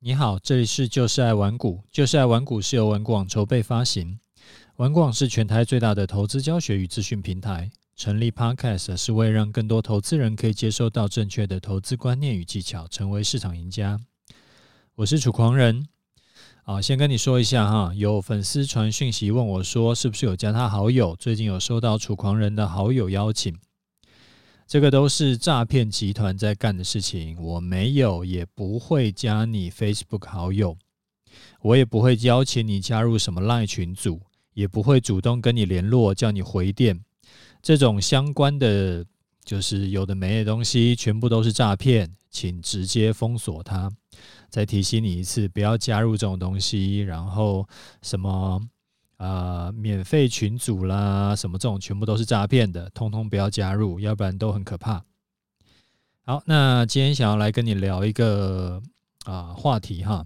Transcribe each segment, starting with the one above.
你好，这里是就是爱玩股，就是爱玩股是由玩股网筹备发行，玩股是全台最大的投资教学与资讯平台。成立 Podcast 是为让更多投资人可以接收到正确的投资观念与技巧，成为市场赢家。我是楚狂人，啊，先跟你说一下哈，有粉丝传讯息问我说，是不是有加他好友？最近有收到楚狂人的好友邀请。这个都是诈骗集团在干的事情，我没有，也不会加你 Facebook 好友，我也不会邀请你加入什么 Line 群组，也不会主动跟你联络，叫你回电，这种相关的就是有的没的东西，全部都是诈骗，请直接封锁它。再提醒你一次，不要加入这种东西，然后什么。啊、免费群组啦，什么这种全部都是诈骗的，通通不要加入，要不然都很可怕。好，那今天想要来跟你聊一个啊、话题哈，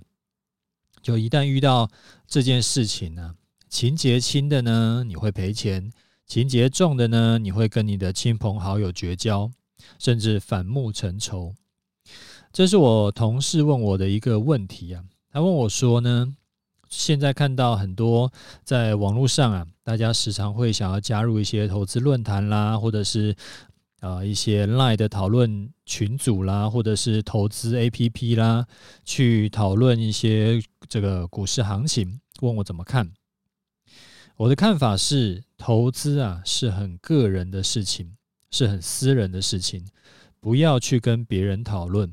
就一旦遇到这件事情呢，情节轻的呢你会赔钱，情节重的呢你会跟你的亲朋好友绝交，甚至反目成仇。这是我同事问我的一个问题啊，他问我说呢。现在看到很多在网络上啊，大家时常会想要加入一些投资论坛啦，或者是啊、一些 Line 的讨论群组啦，或者是投资 APP 啦，去讨论一些这个股市行情，问我怎么看。我的看法是，投资啊是很个人的事情，是很私人的事情，不要去跟别人讨论。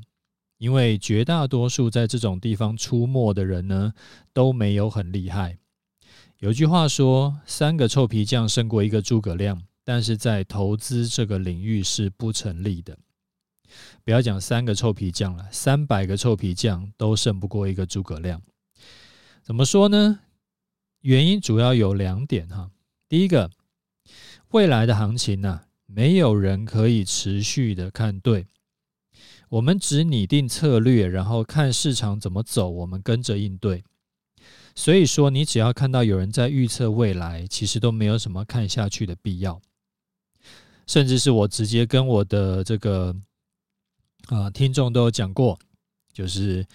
因为绝大多数在这种地方出没的人呢，都没有很厉害。有句话说：“三个臭皮匠胜过一个诸葛亮”，但是在投资这个领域是不成立的。不要讲三个臭皮匠了，三百个臭皮匠都胜不过一个诸葛亮。怎么说呢？原因主要有两点哈。第一个，未来的行情呢，没有人可以持续的看对。我们只拟定策略，然后看市场怎么走，我们跟着应对。所以说，你只要看到有人在预测未来，其实都没有什么看下去的必要。甚至是我直接跟我的这个啊、听众都有讲过，就是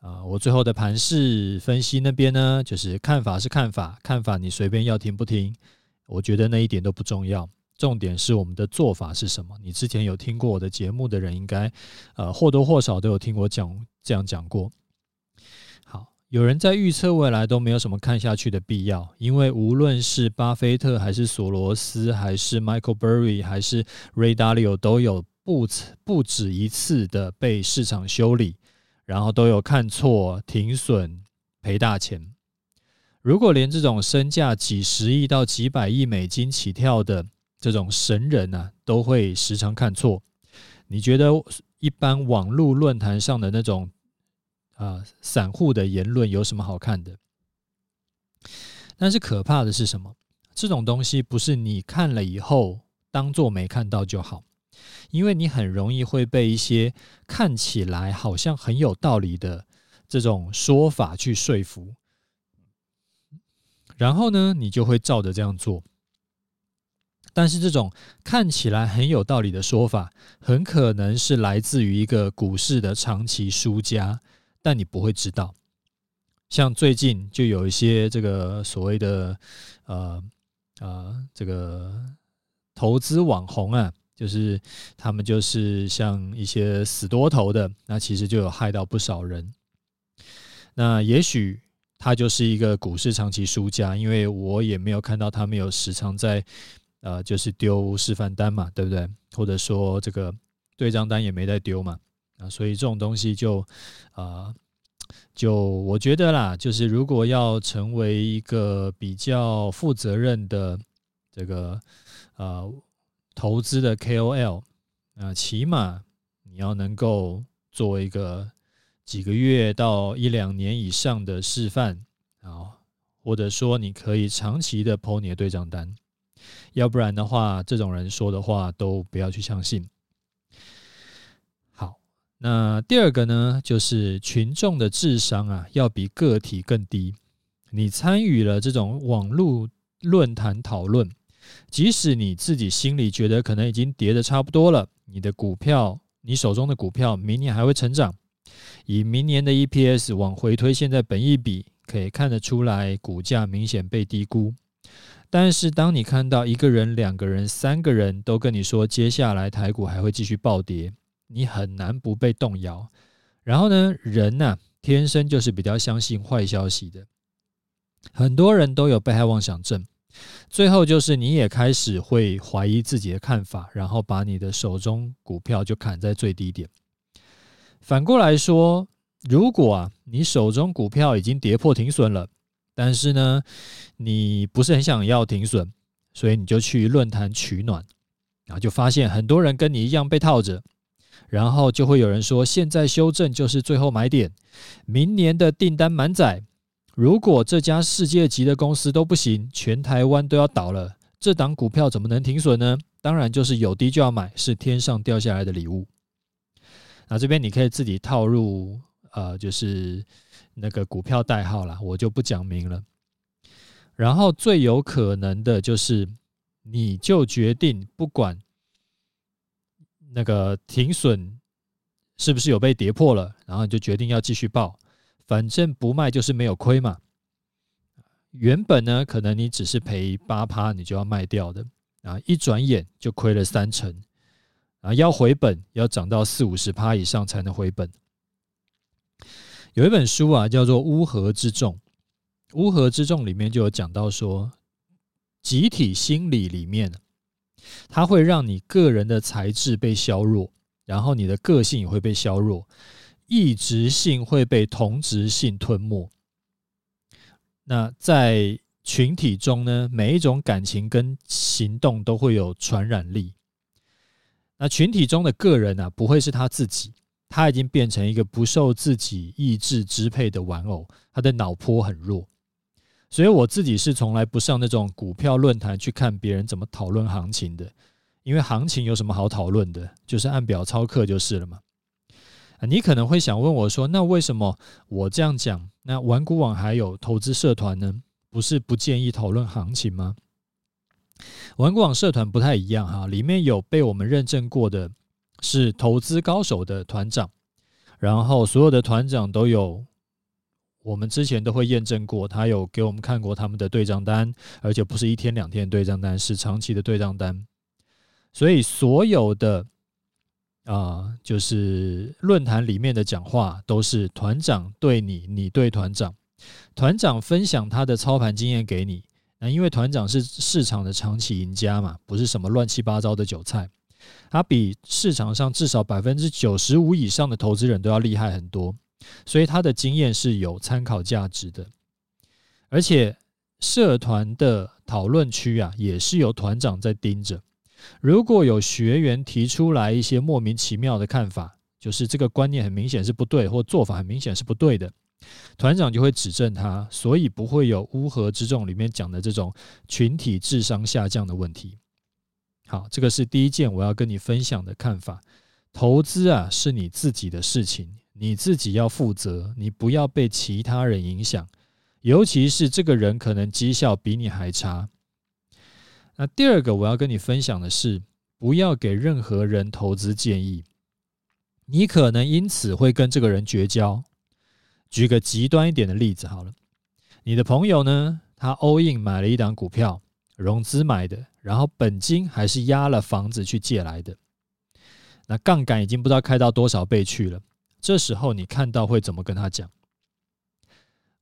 啊、我最后的盘势分析那边呢，就是看法是看法，看法你随便要听不听，我觉得那一点都不重要。重点是我们的做法是什么？你之前有听过我的节目的人，应该呃或多或少都有听我讲这样讲过。好，有人在预测未来都没有什么看下去的必要，因为无论是巴菲特还是索罗斯，还是 Michael Burry，还是 Ray Dalio，都有不不止一次的被市场修理，然后都有看错、停损、赔大钱。如果连这种身价几十亿到几百亿美金起跳的，这种神人呢、啊，都会时常看错。你觉得一般网络论坛上的那种啊、散户的言论有什么好看的？但是可怕的是什么？这种东西不是你看了以后当做没看到就好，因为你很容易会被一些看起来好像很有道理的这种说法去说服，然后呢，你就会照着这样做。但是这种看起来很有道理的说法，很可能是来自于一个股市的长期输家，但你不会知道。像最近就有一些这个所谓的呃呃这个投资网红啊，就是他们就是像一些死多头的，那其实就有害到不少人。那也许他就是一个股市长期输家，因为我也没有看到他们有时常在。呃，就是丢示范单嘛，对不对？或者说这个对账单也没在丢嘛，啊，所以这种东西就啊、就我觉得啦，就是如果要成为一个比较负责任的这个呃投资的 KOL，啊、起码你要能够做一个几个月到一两年以上的示范啊，或者说你可以长期的 po 你的对账单。要不然的话，这种人说的话都不要去相信。好，那第二个呢，就是群众的智商啊，要比个体更低。你参与了这种网络论坛讨论，即使你自己心里觉得可能已经跌得差不多了，你的股票，你手中的股票明年还会成长，以明年的 EPS 往回推，现在本益比可以看得出来，股价明显被低估。但是，当你看到一个人、两个人、三个人都跟你说接下来台股还会继续暴跌，你很难不被动摇。然后呢，人呐、天生就是比较相信坏消息的，很多人都有被害妄想症。最后就是你也开始会怀疑自己的看法，然后把你的手中股票就砍在最低点。反过来说，如果啊，你手中股票已经跌破停损了。但是呢，你不是很想要停损，所以你就去论坛取暖，然后就发现很多人跟你一样被套着，然后就会有人说，现在修正就是最后买点，明年的订单满载，如果这家世界级的公司都不行，全台湾都要倒了，这档股票怎么能停损呢？当然就是有低就要买，是天上掉下来的礼物。那这边你可以自己套入，呃，就是。那个股票代号啦，我就不讲明了。然后最有可能的就是，你就决定不管那个停损是不是有被跌破了，然后你就决定要继续报，反正不卖就是没有亏嘛。原本呢，可能你只是赔八趴，你就要卖掉的，啊，一转眼就亏了三成，啊，要回本要涨到四五十趴以上才能回本。有一本书啊，叫做《乌合之众》。《乌合之众》里面就有讲到说，集体心理里面，它会让你个人的才智被削弱，然后你的个性也会被削弱，异质性会被同质性吞没。那在群体中呢，每一种感情跟行动都会有传染力。那群体中的个人啊，不会是他自己。他已经变成一个不受自己意志支配的玩偶，他的脑波很弱，所以我自己是从来不上那种股票论坛去看别人怎么讨论行情的，因为行情有什么好讨论的，就是按表操课就是了嘛。你可能会想问我说，那为什么我这样讲，那玩股网还有投资社团呢？不是不建议讨论行情吗？玩股网社团不太一样哈，里面有被我们认证过的。是投资高手的团长，然后所有的团长都有，我们之前都会验证过，他有给我们看过他们的对账单，而且不是一天两天的对账单，是长期的对账单。所以所有的啊、就是论坛里面的讲话都是团长对你，你对团长，团长分享他的操盘经验给你。那因为团长是市场的长期赢家嘛，不是什么乱七八糟的韭菜。他比市场上至少百分之九十五以上的投资人都要厉害很多，所以他的经验是有参考价值的。而且社团的讨论区啊，也是有团长在盯着。如果有学员提出来一些莫名其妙的看法，就是这个观念很明显是不对，或做法很明显是不对的，团长就会指正他，所以不会有乌合之众里面讲的这种群体智商下降的问题。好，这个是第一件我要跟你分享的看法。投资啊，是你自己的事情，你自己要负责，你不要被其他人影响，尤其是这个人可能绩效比你还差。那第二个我要跟你分享的是，不要给任何人投资建议，你可能因此会跟这个人绝交。举个极端一点的例子好了，你的朋友呢，他 all in 买了一档股票，融资买的。然后本金还是押了房子去借来的，那杠杆已经不知道开到多少倍去了。这时候你看到会怎么跟他讲？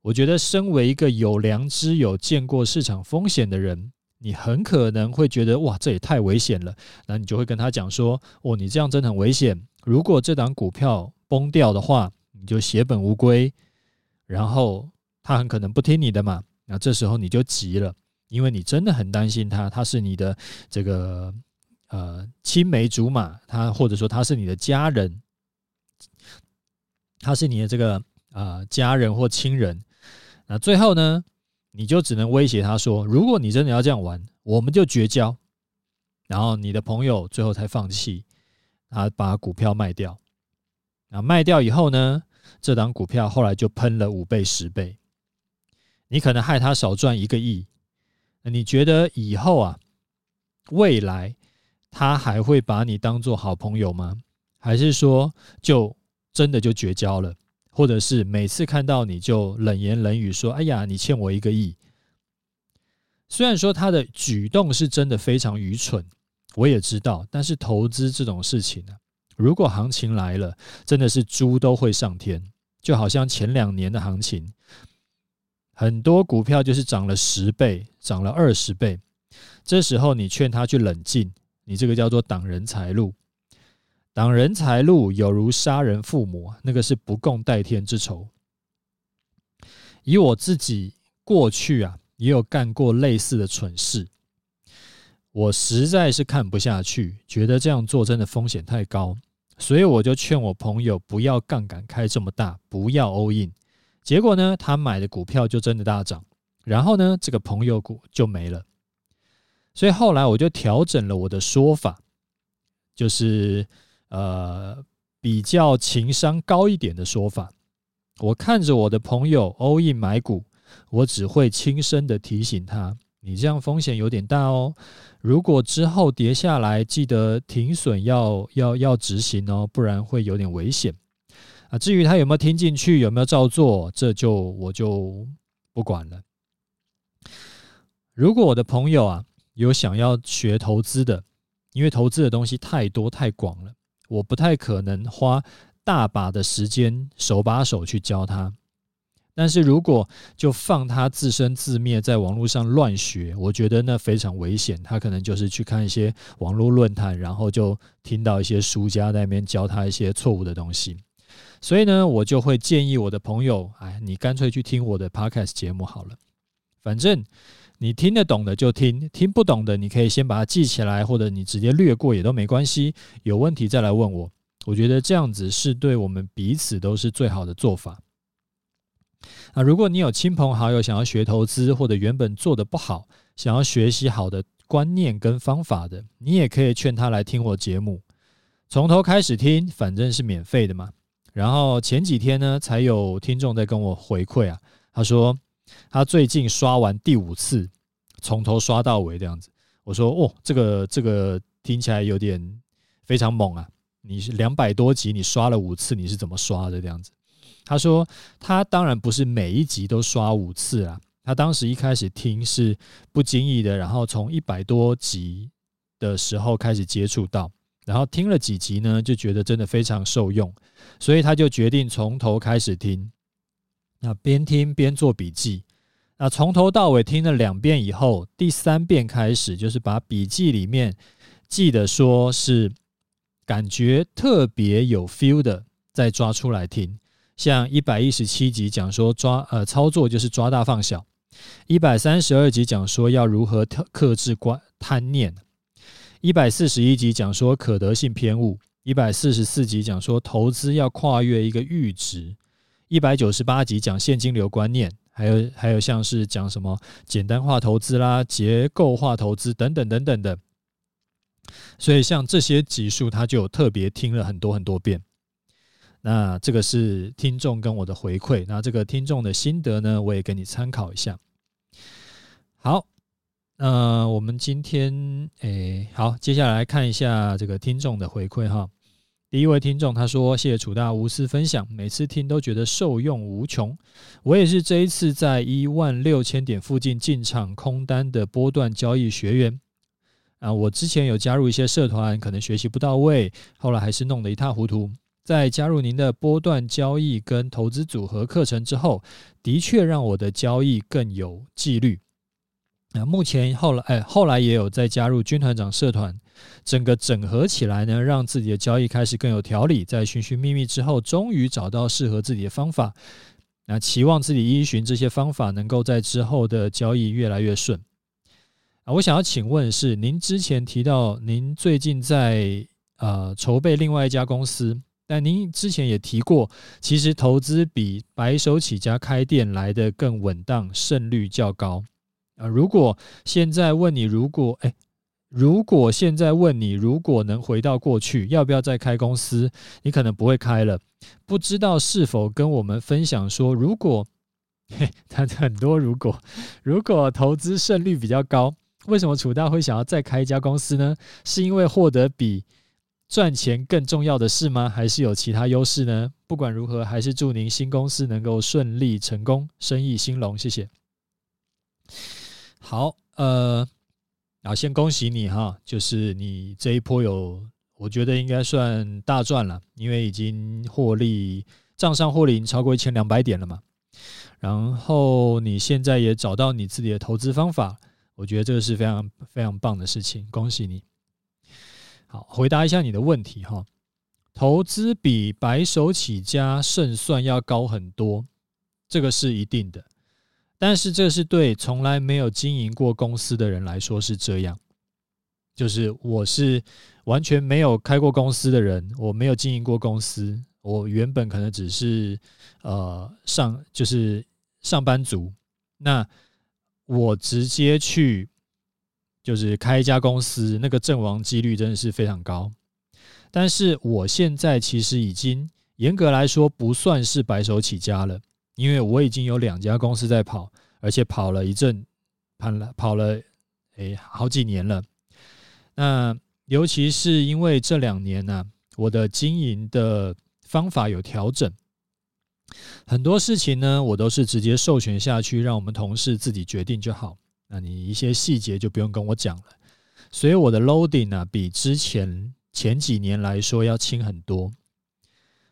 我觉得身为一个有良知、有见过市场风险的人，你很可能会觉得哇，这也太危险了。那你就会跟他讲说：哦，你这样真的很危险。如果这档股票崩掉的话，你就血本无归。然后他很可能不听你的嘛。那这时候你就急了。因为你真的很担心他，他是你的这个呃青梅竹马，他或者说他是你的家人，他是你的这个、呃、家人或亲人。那最后呢，你就只能威胁他说：如果你真的要这样玩，我们就绝交。然后你的朋友最后才放弃，他把股票卖掉。那卖掉以后呢，这档股票后来就喷了五倍、十倍，你可能害他少赚一个亿。你觉得以后啊，未来他还会把你当做好朋友吗？还是说就真的就绝交了？或者是每次看到你就冷言冷语说：“哎呀，你欠我一个亿。”虽然说他的举动是真的非常愚蠢，我也知道。但是投资这种事情呢，如果行情来了，真的是猪都会上天。就好像前两年的行情，很多股票就是涨了十倍，涨了二十倍。这时候你劝他去冷静，你这个叫做挡人财路。挡人财路有如杀人父母，那个是不共戴天之仇。以我自己过去啊。也有干过类似的蠢事，我实在是看不下去，觉得这样做真的风险太高，所以我就劝我朋友不要杠杆开这么大，不要 all in。结果呢，他买的股票就真的大涨，然后呢，这个朋友股就没了。所以后来我就调整了我的说法，就是呃比较情商高一点的说法。我看着我的朋友 all in 买股。我只会轻声的提醒他：“你这样风险有点大哦，如果之后跌下来，记得停损要要要执行哦，不然会有点危险啊。”至于他有没有听进去，有没有照做，这就我就不管了。如果我的朋友啊有想要学投资的，因为投资的东西太多太广了，我不太可能花大把的时间手把手去教他。但是如果就放他自生自灭，在网络上乱学，我觉得那非常危险。他可能就是去看一些网络论坛，然后就听到一些书家在那边教他一些错误的东西。所以呢，我就会建议我的朋友，哎，你干脆去听我的 Podcast 节目好了。反正你听得懂的就听，听不懂的你可以先把它记起来，或者你直接略过也都没关系。有问题再来问我。我觉得这样子是对我们彼此都是最好的做法。啊如果你有亲朋好友想要学投资，或者原本做得不好，想要学习好的观念跟方法的，你也可以劝他来听我节目，从头开始听，反正是免费的嘛。然后前几天呢，才有听众在跟我回馈啊，他说他最近刷完第五次，从头刷到尾这样子。我说哦，这个这个听起来有点非常猛啊！你是两百多集，你刷了五次，你是怎么刷的这样子？他说：“他当然不是每一集都刷五次啦。他当时一开始听是不经意的，然后从一百多集的时候开始接触到，然后听了几集呢，就觉得真的非常受用，所以他就决定从头开始听。那边听边做笔记。那从头到尾听了两遍以后，第三遍开始就是把笔记里面记得说是感觉特别有 feel 的，再抓出来听。”像一百一十七集讲说抓呃操作就是抓大放小，一百三十二集讲说要如何克克制观贪念，一百四十一集讲说可得性偏误，一百四十四集讲说投资要跨越一个阈值，一百九十八集讲现金流观念，还有还有像是讲什么简单化投资啦、结构化投资等等等等的，所以像这些集数他就特别听了很多很多遍。那这个是听众跟我的回馈，那这个听众的心得呢，我也给你参考一下。好，那我们今天诶，好，接下来看一下这个听众的回馈哈。第一位听众他说：“谢谢楚大无私分享，每次听都觉得受用无穷。我也是这一次在一万六千点附近进场空单的波段交易学员啊。我之前有加入一些社团，可能学习不到位，后来还是弄得一塌糊涂。”在加入您的波段交易跟投资组合课程之后，的确让我的交易更有纪律。那目前后来，哎，后来也有再加入军团长社团，整个整合起来呢，让自己的交易开始更有条理。在寻寻觅觅之后，终于找到适合自己的方法。那期望自己依循这些方法，能够在之后的交易越来越顺。啊，我想要请问是，您之前提到您最近在呃筹备另外一家公司。但您之前也提过，其实投资比白手起家开店来得更稳当，胜率较高。啊，如果现在问你，如果哎，如果现在问你，如果能回到过去，要不要再开公司？你可能不会开了。不知道是否跟我们分享说，如果嘿，他很多如果，如果投资胜率比较高，为什么楚大会想要再开一家公司呢？是因为获得比赚钱更重要的事吗？还是有其他优势呢？不管如何，还是祝您新公司能够顺利成功，生意兴隆。谢谢。好，呃，啊，先恭喜你哈，就是你这一波有，我觉得应该算大赚了，因为已经获利，账上获利已经超过一千两百点了嘛。然后你现在也找到你自己的投资方法，我觉得这个是非常非常棒的事情，恭喜你。好，回答一下你的问题哈，投资比白手起家胜算要高很多，这个是一定的，但是这是对从来没有经营过公司的人来说是这样，就是我是完全没有开过公司的人，我没有经营过公司，我原本可能只是呃上就是。上班族，那我直接去就是开一家公司，那个阵亡几率真的是非常高。但是我现在其实已经严格来说不算是白手起家了，因为我已经有两家公司在跑，而且跑了一阵，跑了跑了诶好几年了。那尤其是因为这两年呢，我的经营的方法有调整。很多事情呢，我都是直接授权下去，让我们同事自己决定就好。那你一些细节就不用跟我讲了。所以我的 loading 呢，比之前前几年来说要轻很多。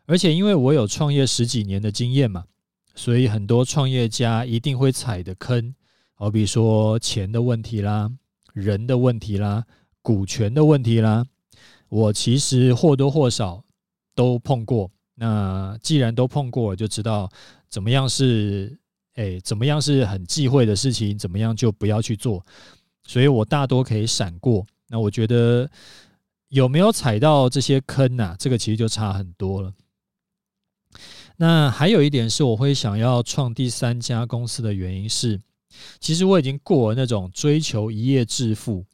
而且因为我有创业十几年的经验嘛，所以很多创业家一定会踩的坑，好比说钱的问题啦、人的问题啦、股权的问题啦，我其实或多或少都碰过。那既然都碰过我，就知道怎么样是诶，怎么样是很忌讳的事情，怎么样就不要去做。所以我大多可以闪过。那我觉得有没有踩到这些坑啊？这个其实就差很多了。那还有一点是，我会想要创第三家公司的原因是，其实我已经过了那种追求一夜致富，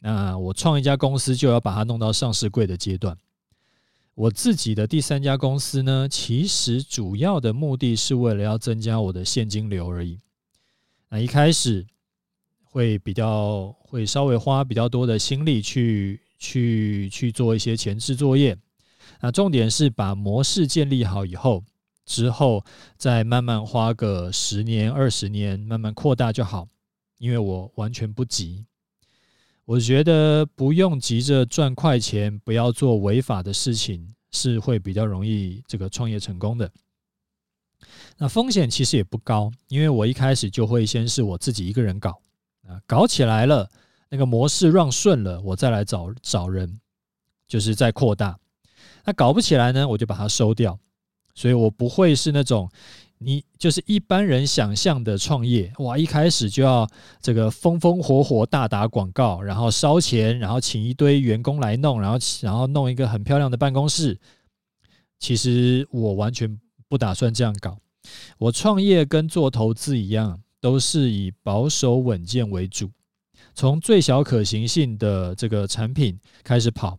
那我创一家公司就要把它弄到上市柜的阶段。我自己的第三家公司呢，其实主要的目的是为了要增加我的现金流而已。那一开始会比较会稍微花比较多的心力去去去做一些前置作业。那重点是把模式建立好以后，之后再慢慢花个十年二十年，慢慢扩大就好。因为我完全不急。我觉得不用急着赚快钱，不要做违法的事情，是会比较容易这个创业成功的。那风险其实也不高，因为我一开始就会先是我自己一个人搞，啊，搞起来了，那个模式让顺了，我再来找找人，就是再扩大。那搞不起来呢，我就把它收掉。所以我不会是那种。你就是一般人想象的创业，哇！一开始就要这个风风火火大打广告，然后烧钱，然后请一堆员工来弄，然后然后弄一个很漂亮的办公室。其实我完全不打算这样搞。我创业跟做投资一样，都是以保守稳健为主，从最小可行性的这个产品开始跑，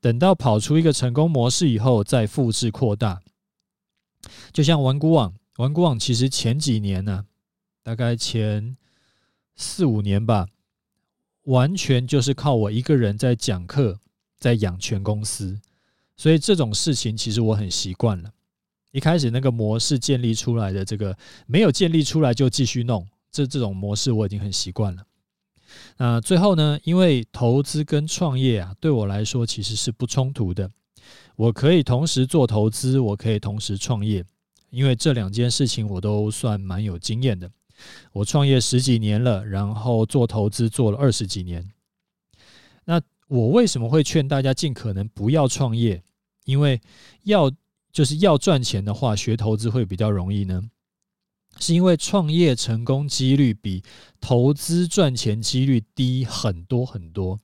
等到跑出一个成功模式以后，再复制扩大。就像玩古网。玩古网其实前几年呢、大概前四五年吧，完全就是靠我一个人在讲课，在养全公司，所以这种事情其实我很习惯了。一开始那个模式建立出来的这个没有建立出来就继续弄，这这种模式我已经很习惯了。那最后呢，因为投资跟创业啊，对我来说其实是不冲突的，我可以同时做投资，我可以同时创业。因为这两件事情我都算蛮有经验的，我创业十几年了，然后做投资做了二十几年。那我为什么会劝大家尽可能不要创业？因为要就是要赚钱的话，学投资会比较容易呢？是因为创业成功几率比投资赚钱几率低很多很多。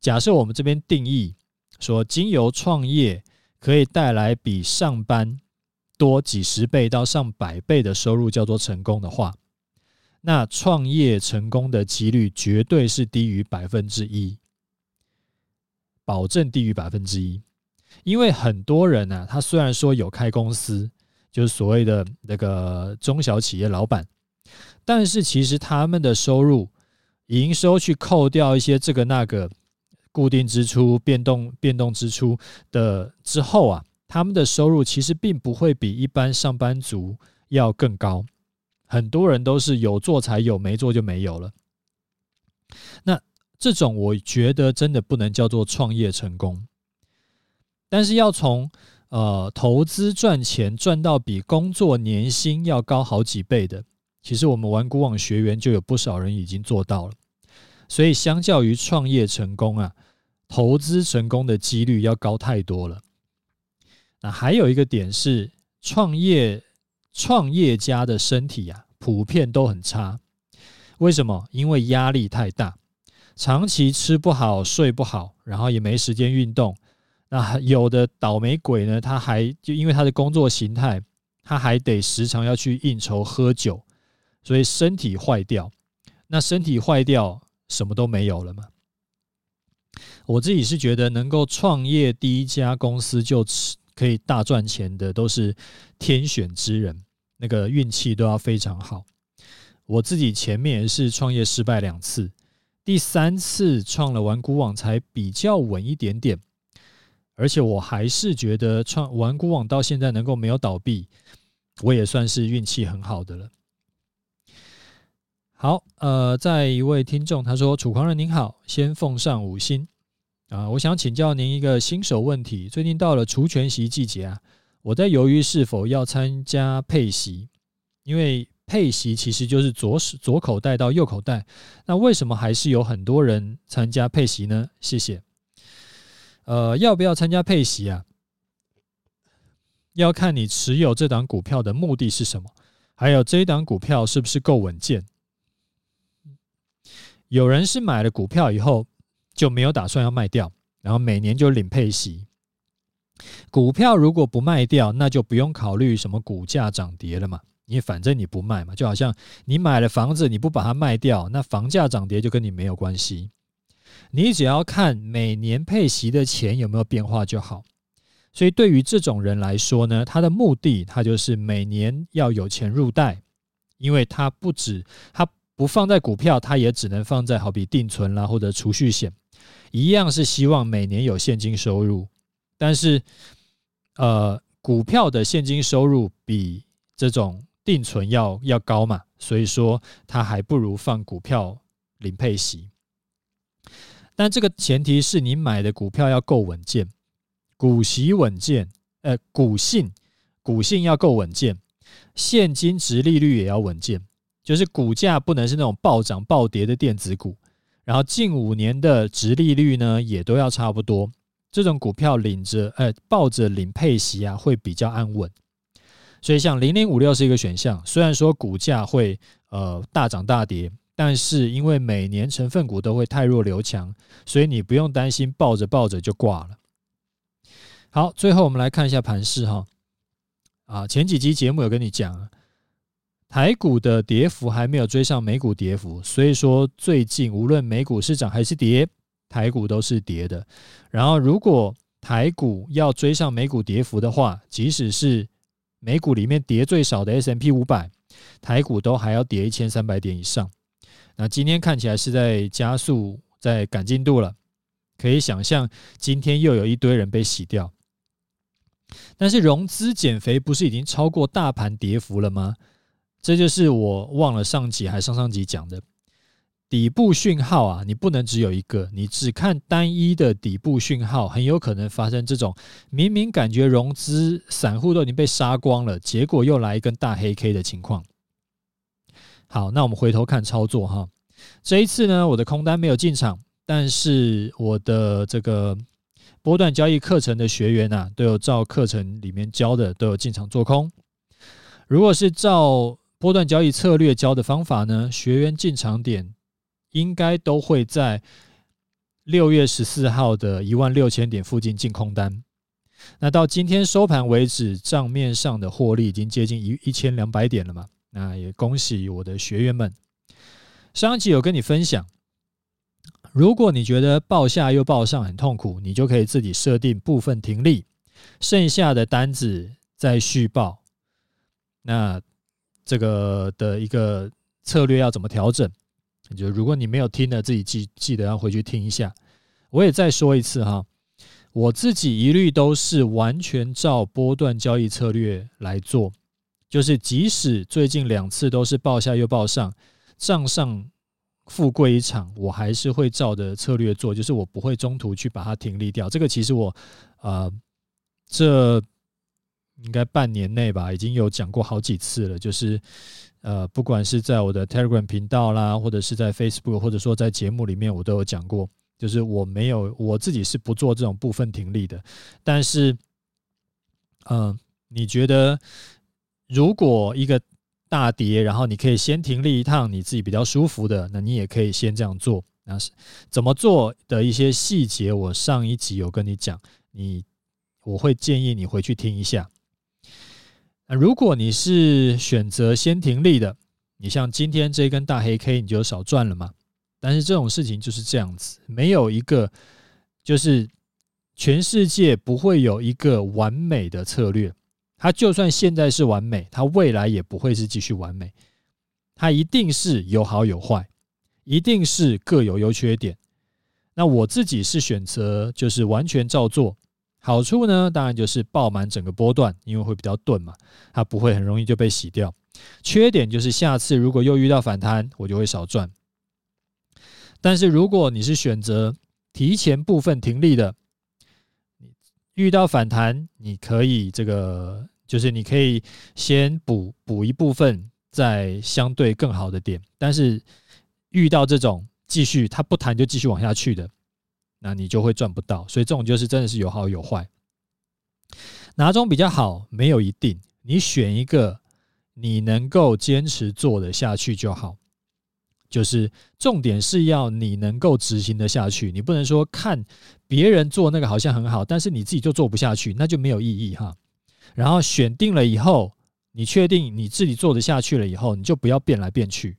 假设我们这边定义说，经由创业可以带来比上班多几十倍到上百倍的收入叫做成功的话，那创业成功的几率绝对是低于百分之一，保证低于百分之一。因为很多人呢、啊，他虽然说有开公司，就是所谓的那个中小企业老板，但是其实他们的收入营收去扣掉一些这个那个固定支出、变动变动支出的之后啊，他们的收入其实并不会比一般上班族要更高。很多人都是有做才有，没做就没有了。那这种我觉得真的不能叫做创业成功。但是要从呃投资赚钱赚到比工作年薪要高好几倍的，其实我们玩股网学员就有不少人已经做到了。所以相较于创业成功啊，投资成功的几率要高太多了。那还有一个点是，创业创业家的身体啊，普遍都很差。为什么？因为压力太大，长期吃不好睡不好，然后也没时间运动。那有的倒霉鬼呢，他还就因为他的工作形态，他还得时常要去应酬喝酒，所以身体坏掉。那身体坏掉，什么都没有了嘛。我自己是觉得，能够创业第一家公司就可以大赚钱的，都是天选之人，那个运气都要非常好。我自己前面也是创业失败两次，第三次创了玩股网才比较稳一点点。而且我还是觉得创玩股网到现在能够没有倒闭，我也算是运气很好的了。好，呃，在一位听众他说：“楚狂人您好，先奉上五星啊！我想请教您一个新手问题。最近到了除权息季节啊，我在犹豫是否要参加配息，因为配息其实就是左手左口袋到右口袋。那为什么还是有很多人参加配息呢？谢谢。”呃，要不要参加配息啊？要看你持有这档股票的目的是什么，还有这一档股票是不是够稳健。有人是买了股票以后就没有打算要卖掉，然后每年就领配息。股票如果不卖掉，那就不用考虑什么股价涨跌了嘛，因为反正你不卖嘛，就好像你买了房子，你不把它卖掉，那房价涨跌就跟你没有关系。你只要看每年配息的钱有没有变化就好，所以对于这种人来说呢，他的目的他就是每年要有钱入袋，因为他不止他不放在股票，他也只能放在好比定存啦或者储蓄险，一样是希望每年有现金收入，但是呃股票的现金收入比这种定存要要高嘛，所以说他还不如放股票领配息。但这个前提是你买的股票要够稳健，股息稳健，呃，股性股性要够稳健，现金殖利率也要稳健，就是股价不能是那种暴涨暴跌的电子股，然后近五年的殖利率呢也都要差不多，这种股票领着呃抱着领配息啊会比较安稳，所以像零零五六是一个选项，虽然说股价会呃大涨大跌。但是因为每年成分股都会太弱留强，所以你不用担心抱着抱着就挂了。好，最后我们来看一下盘势哈。啊，前几集节目有跟你讲，台股的跌幅还没有追上美股跌幅，所以说最近无论美股是涨还是跌，台股都是跌的。然后如果台股要追上美股跌幅的话，即使是美股里面跌最少的 S M P 五百，台股都还要跌一千三百点以上。那今天看起来是在加速，在赶进度了，可以想象今天又有一堆人被洗掉。但是融资减肥不是已经超过大盘跌幅了吗？这就是我忘了上集还上上集讲的底部讯号啊！你不能只有一个，你只看单一的底部讯号，很有可能发生这种明明感觉融资散户都已经被杀光了，结果又来一根大黑 K 的情况。好，那我们回头看操作哈。这一次呢，我的空单没有进场，但是我的这个波段交易课程的学员啊，都有照课程里面教的，都有进场做空。如果是照波段交易策略教的方法呢，学员进场点应该都会在六月十四号的一万六千点附近进空单。那到今天收盘为止，账面上的获利已经接近一一千两百点了嘛。那也恭喜我的学员们。上一期有跟你分享，如果你觉得报下又报上很痛苦，你就可以自己设定部分停利，剩下的单子再续报。那这个的一个策略要怎么调整？就如果你没有听的，自己记记得要回去听一下。我也再说一次哈，我自己一律都是完全照波段交易策略来做，就是即使最近两次都是报下又报上，账上富贵一场，我还是会照的策略做，就是我不会中途去把它停利掉。这个其实我呃这。应该半年内吧，已经有讲过好几次了。就是，呃，不管是在我的 Telegram 频道啦，或者是在 Facebook，或者说在节目里面，我都有讲过。就是我没有，我自己是不做这种部分停利的。但是，嗯、你觉得如果一个大跌，然后你可以先停利一趟，你自己比较舒服的，那你也可以先这样做。那是怎么做的一些细节，我上一集有跟你讲，你我会建议你回去听一下。那如果你是选择先停利的，你像今天这根大黑 K，你就少赚了嘛。但是这种事情就是这样子，没有一个就是全世界不会有一个完美的策略。它就算现在是完美，它未来也不会是继续完美。它一定是有好有坏，一定是各有优缺点。那我自己是选择就是完全照做。好处呢，当然就是爆满整个波段，因为会比较钝嘛，它不会很容易就被洗掉。缺点就是下次如果又遇到反弹，我就会少赚。但是如果你是选择提前部分停利的，遇到反弹，你可以这个就是你可以先补补一部分，在相对更好的点。但是遇到这种继续它不弹就继续往下去的。那你就会赚不到，所以这种就是真的是有好有坏，哪种比较好没有一定，你选一个你能够坚持做得下去就好。就是重点是要你能够执行得下去，你不能说看别人做那个好像很好，但是你自己就做不下去，那就没有意义哈。然后选定了以后，你确定你自己做得下去了以后，你就不要变来变去，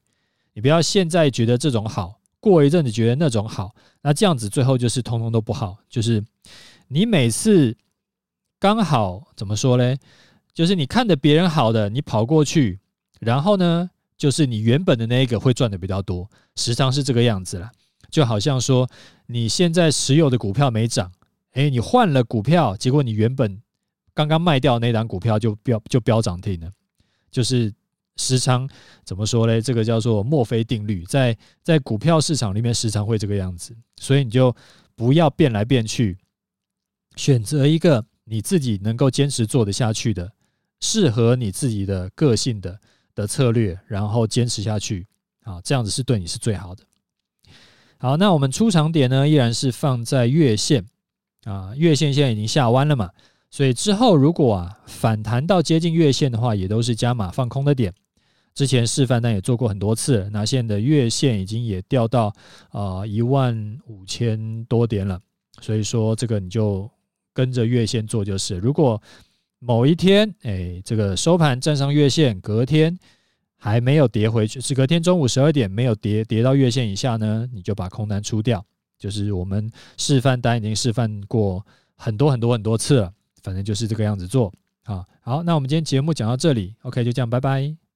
你不要现在觉得这种好。过一阵子觉得那种好，那这样子最后就是通通都不好。就是你每次刚好怎么说嘞？就是你看着别人好的，你跑过去，然后呢，就是你原本的那一个会赚的比较多，时常是这个样子啦。就好像说你现在持有的股票没涨，诶，你换了股票，结果你原本刚刚卖掉那档股票就飙就飙涨停了，就是。时常怎么说呢？这个叫做墨菲定律，在在股票市场里面时常会这个样子，所以你就不要变来变去，选择一个你自己能够坚持做得下去的，适合你自己的个性的的策略，然后坚持下去啊，这样子是对你是最好的。好，那我们出场点呢，依然是放在月线啊，月线现在已经下弯了嘛，所以之后如果啊反弹到接近月线的话，也都是加码放空的点。之前示范单也做过很多次，那现在的月线已经也掉到啊一万五千多点了，所以说这个你就跟着月线做就是。如果某一天哎这个收盘站上月线，隔天还没有跌回去，是隔天中午十二点没有跌跌到月线以下呢，你就把空单出掉。就是我们示范单已经示范过很多很多很多次了，反正就是这个样子做。啊，好，那我们今天节目讲到这里，OK，就这样，拜拜。